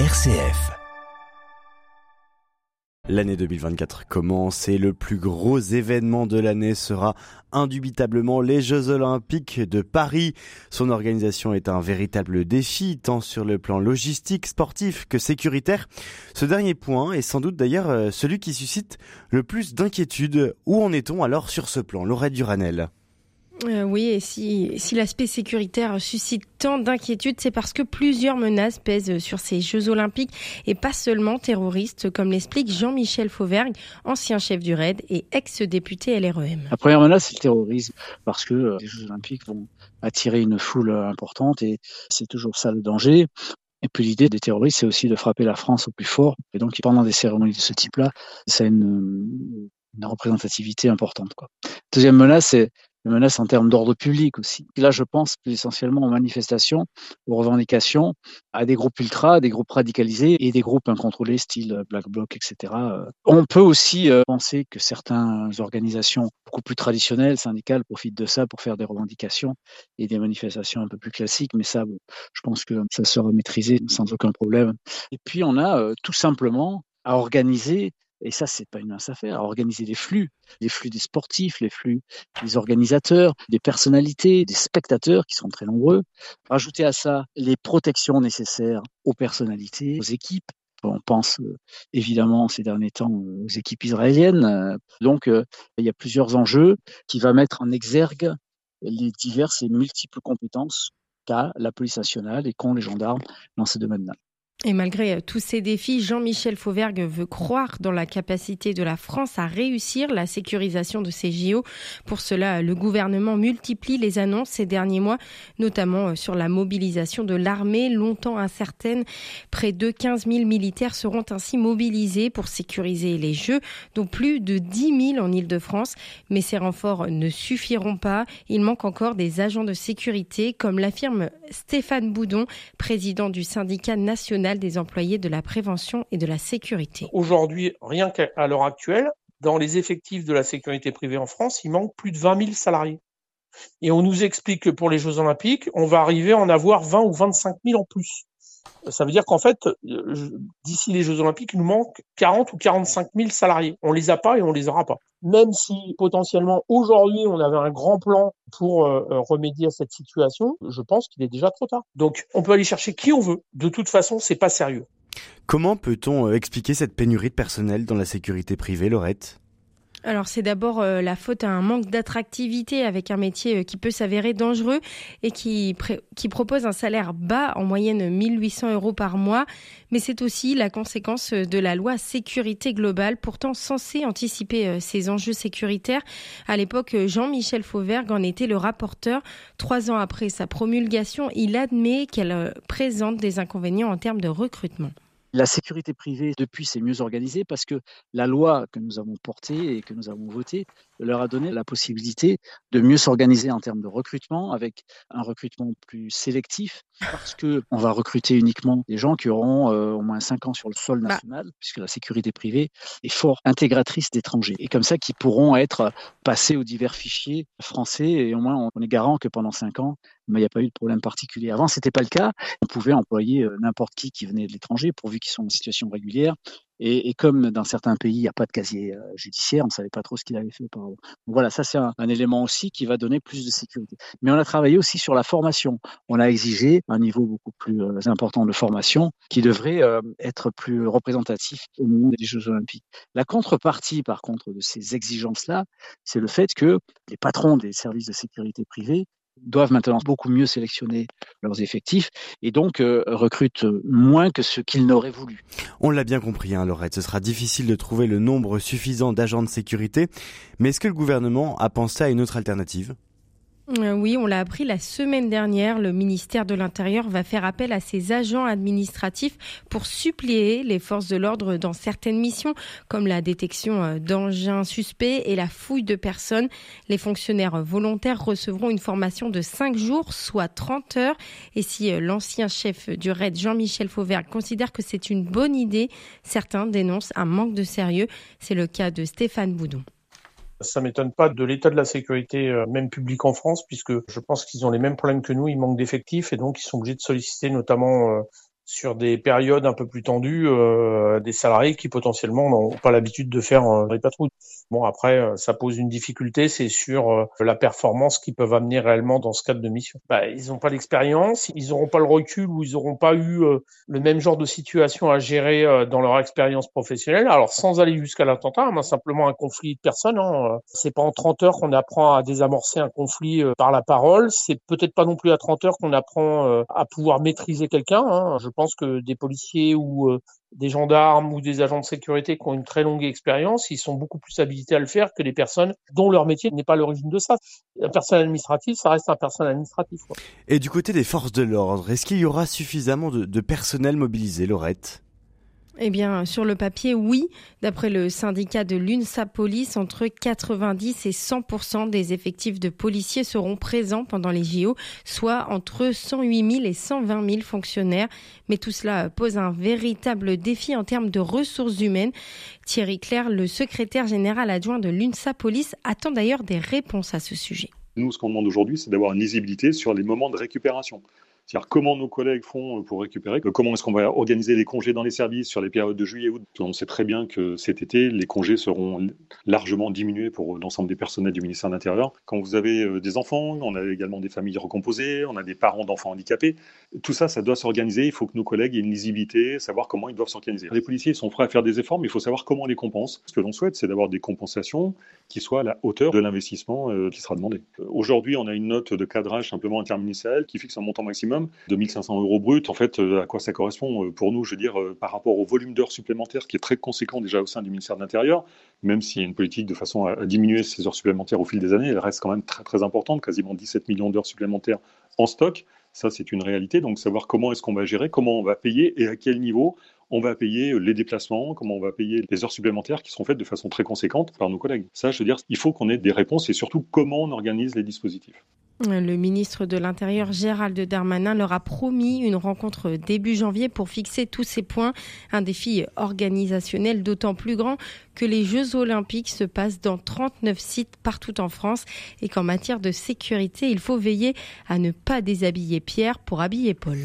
RCF. L'année 2024 commence et le plus gros événement de l'année sera indubitablement les Jeux Olympiques de Paris. Son organisation est un véritable défi tant sur le plan logistique, sportif que sécuritaire. Ce dernier point est sans doute d'ailleurs euh, celui qui suscite le plus d'inquiétude. Où en est-on alors sur ce plan Laurette Duranel? Euh, oui, et si, l'aspect sécuritaire suscite tant d'inquiétudes, c'est parce que plusieurs menaces pèsent sur ces Jeux olympiques et pas seulement terroristes, comme l'explique Jean-Michel Fauvergue, ancien chef du RAID et ex-député LREM. La première menace, c'est le terrorisme, parce que euh, les Jeux olympiques vont attirer une foule importante et c'est toujours ça le danger. Et puis l'idée des terroristes, c'est aussi de frapper la France au plus fort. Et donc pendant des cérémonies de ce type-là, ça a une, une représentativité importante. Quoi. Deuxième menace, c'est menaces en termes d'ordre public aussi. Là, je pense plus essentiellement aux manifestations, aux revendications, à des groupes ultra, des groupes radicalisés et des groupes incontrôlés, style Black Bloc, etc. On peut aussi euh, penser que certaines organisations beaucoup plus traditionnelles, syndicales, profitent de ça pour faire des revendications et des manifestations un peu plus classiques, mais ça, je pense que ça sera maîtrisé sans aucun problème. Et puis, on a euh, tout simplement à organiser et ça, c'est pas une mince affaire, organiser les flux, les flux des sportifs, les flux des organisateurs, des personnalités, des spectateurs qui sont très nombreux. Rajouter à ça les protections nécessaires aux personnalités, aux équipes. On pense euh, évidemment ces derniers temps aux équipes israéliennes. Donc, euh, il y a plusieurs enjeux qui va mettre en exergue les diverses et multiples compétences qu'a la police nationale et qu'ont les gendarmes dans ce domaine-là. Et malgré euh, tous ces défis, Jean-Michel Fauvergue veut croire dans la capacité de la France à réussir la sécurisation de ces JO. Pour cela, le gouvernement multiplie les annonces ces derniers mois, notamment euh, sur la mobilisation de l'armée, longtemps incertaine. Près de 15 000 militaires seront ainsi mobilisés pour sécuriser les Jeux, dont plus de 10 000 en Ile-de-France. Mais ces renforts ne suffiront pas. Il manque encore des agents de sécurité, comme l'affirme Stéphane Boudon, président du syndicat national des employés de la prévention et de la sécurité. Aujourd'hui, rien qu'à l'heure actuelle, dans les effectifs de la sécurité privée en France, il manque plus de 20 000 salariés. Et on nous explique que pour les Jeux Olympiques, on va arriver à en avoir 20 ou 25 000 en plus. Ça veut dire qu'en fait, d'ici les Jeux Olympiques, il nous manque 40 ou 45 000 salariés. On les a pas et on les aura pas. Même si potentiellement aujourd'hui on avait un grand plan pour euh, remédier à cette situation, je pense qu'il est déjà trop tard. Donc on peut aller chercher qui on veut. De toute façon, c'est pas sérieux. Comment peut-on euh, expliquer cette pénurie de personnel dans la sécurité privée, Laurette? Alors c'est d'abord euh, la faute à un manque d'attractivité avec un métier euh, qui peut s'avérer dangereux et qui, propose un salaire bas, en moyenne 1800 euros par mois. Mais c'est aussi la conséquence euh, de la loi sécurité globale, pourtant censée anticiper ces enjeux sécuritaires. À l'époque, Jean-Michel Fauvergue en était le rapporteur. Trois ans après sa promulgation, il admet qu'elle présente des inconvénients en termes de recrutement. La sécurité privée, depuis, c'est mieux organisé parce que la loi que nous avons portée et que nous avons votée leur a donné la possibilité de mieux s'organiser en termes de recrutement avec un recrutement plus sélectif parce que on va recruter uniquement des gens qui auront euh, au moins 5 ans sur le sol bah. national puisque la sécurité privée est fort intégratrice d'étrangers et comme ça qui pourront être passés aux divers fichiers français et au moins on est garant que pendant 5 ans mais il n'y a pas eu de problème particulier. Avant, c'était pas le cas. On pouvait employer euh, n'importe qui qui venait de l'étranger, pourvu qu'ils sont en situation régulière. Et, comme dans certains pays, il n'y a pas de casier euh, judiciaire, on ne savait pas trop ce qu'il avait fait auparavant. Donc voilà, ça c'est un, un, élément aussi qui va donner plus de sécurité. Mais on a travaillé aussi sur la formation. On a exigé un niveau beaucoup plus euh, important de formation qui devrait être plus représentatif au moment des Jeux Olympiques. La contrepartie, par contre, de ces exigences-là, c'est le fait que les patrons des services de sécurité privés doivent maintenant beaucoup mieux sélectionner leurs effectifs et donc euh, recrutent moins que ce qu'ils n'auraient voulu. On l'a bien compris, hein, Laurette, ce sera difficile de trouver le nombre suffisant d'agents de sécurité, mais est-ce que le gouvernement a pensé à une autre alternative? Oui, on l'a appris la semaine dernière. Le ministère de l'Intérieur va faire appel à ses agents administratifs pour suppléer les forces de l'ordre dans certaines missions, comme la détection euh, d'engins suspects et la fouille de personnes. Les fonctionnaires volontaires recevront une formation de 5 jours, soit 30 heures. Et si euh, l'ancien chef du RAID, Jean-Michel Fauvert, considère que c'est une bonne idée, certains dénoncent un manque de sérieux. C'est le cas de Stéphane Boudon. Ça m'étonne pas de l'état de la sécurité, euh, même publique en France, puisque je pense qu'ils ont les mêmes problèmes que nous. Ils manquent d'effectifs et donc ils sont obligés de solliciter notamment euh, sur des périodes un peu plus tendues euh, des salariés qui potentiellement n'ont pas l'habitude de faire euh, des patrouilles. Bon après euh, ça pose une difficulté, c'est sur euh, la performance qu'ils peuvent amener réellement dans ce cadre de mission. Bah, ils n'ont pas l'expérience, ils n'auront pas le recul ou ils n'auront pas eu le même genre de situation à gérer dans leur expérience professionnelle. Alors sans aller jusqu'à l'attentat, mais simplement un conflit de personnes. Hein. C'est pas en 30 heures qu'on apprend à désamorcer un conflit par la parole. C'est peut-être pas non plus à 30 heures qu'on apprend à pouvoir maîtriser quelqu'un. Hein. Pense que des policiers ou euh, des gendarmes ou des agents de sécurité qui ont une très longue expérience, ils sont beaucoup plus habilités à le faire que les personnes dont leur métier n'est pas l'origine de ça. Un personnel administratif, ça reste un personnel administratif. Et du côté des forces de l'ordre, est-ce qu'il y aura suffisamment de, de personnel mobilisé, Laurette? Eh bien, sur le papier, oui. D'après le syndicat de l'UNSA Police, entre 90 et 100% des effectifs de policiers seront présents pendant les JO, soit entre 108 000 et 120 000 fonctionnaires. Mais tout cela pose un véritable défi en termes de ressources humaines. Thierry Claire, le secrétaire général adjoint de l'UNSA Police, attend d'ailleurs des réponses à ce sujet. Nous, ce qu'on demande aujourd'hui, c'est d'avoir une lisibilité sur les moments de récupération. C'est-à-dire comment nos collègues font pour récupérer, comment est-ce qu'on va organiser les congés dans les services sur les périodes de juillet août. On sait très bien que cet été, les congés seront largement diminués pour l'ensemble des personnels du ministère de l'Intérieur. Quand vous avez euh, des enfants, on a également des familles recomposées, on a des parents d'enfants handicapés. Tout ça, ça doit s'organiser. Il faut que nos collègues aient une lisibilité, savoir comment ils doivent s'organiser. Les policiers sont prêts à faire des efforts, mais il faut savoir comment on les compense. Ce que l'on souhaite, c'est d'avoir des compensations qui soient à la hauteur de l'investissement euh, qui sera demandé. Euh, aujourd'hui, on a une note de cadrage simplement interministériel qui fixe un montant maximum de 1500 euros brut. En fait, euh, à quoi ça correspond pour nous Je veux dire, par rapport au volume d'heures supplémentaires qui est très conséquent déjà au sein du ministère de l'Intérieur, même s'il y a une politique de façon à diminuer ces heures supplémentaires au fil des années, elle reste quand même très très importante, quasiment 17 millions d'heures supplémentaires en stock. Ça, c'est une réalité. Donc, savoir comment est-ce qu'on va gérer, comment on va payer et à quel niveau on va payer les déplacements, comment on va payer les heures supplémentaires qui seront faites de façon très conséquente par nos collègues. Ça, je veux dire, il faut qu'on ait des réponses et surtout comment on organise les dispositifs. Le ministre de l'Intérieur Gérald Darmanin leur a promis une rencontre début janvier pour fixer tous ces points, un défi organisationnel d'autant plus grand que les Jeux olympiques se passent dans 39 sites partout en France et qu'en matière de sécurité, il faut veiller à ne pas déshabiller Pierre pour habiller Paul.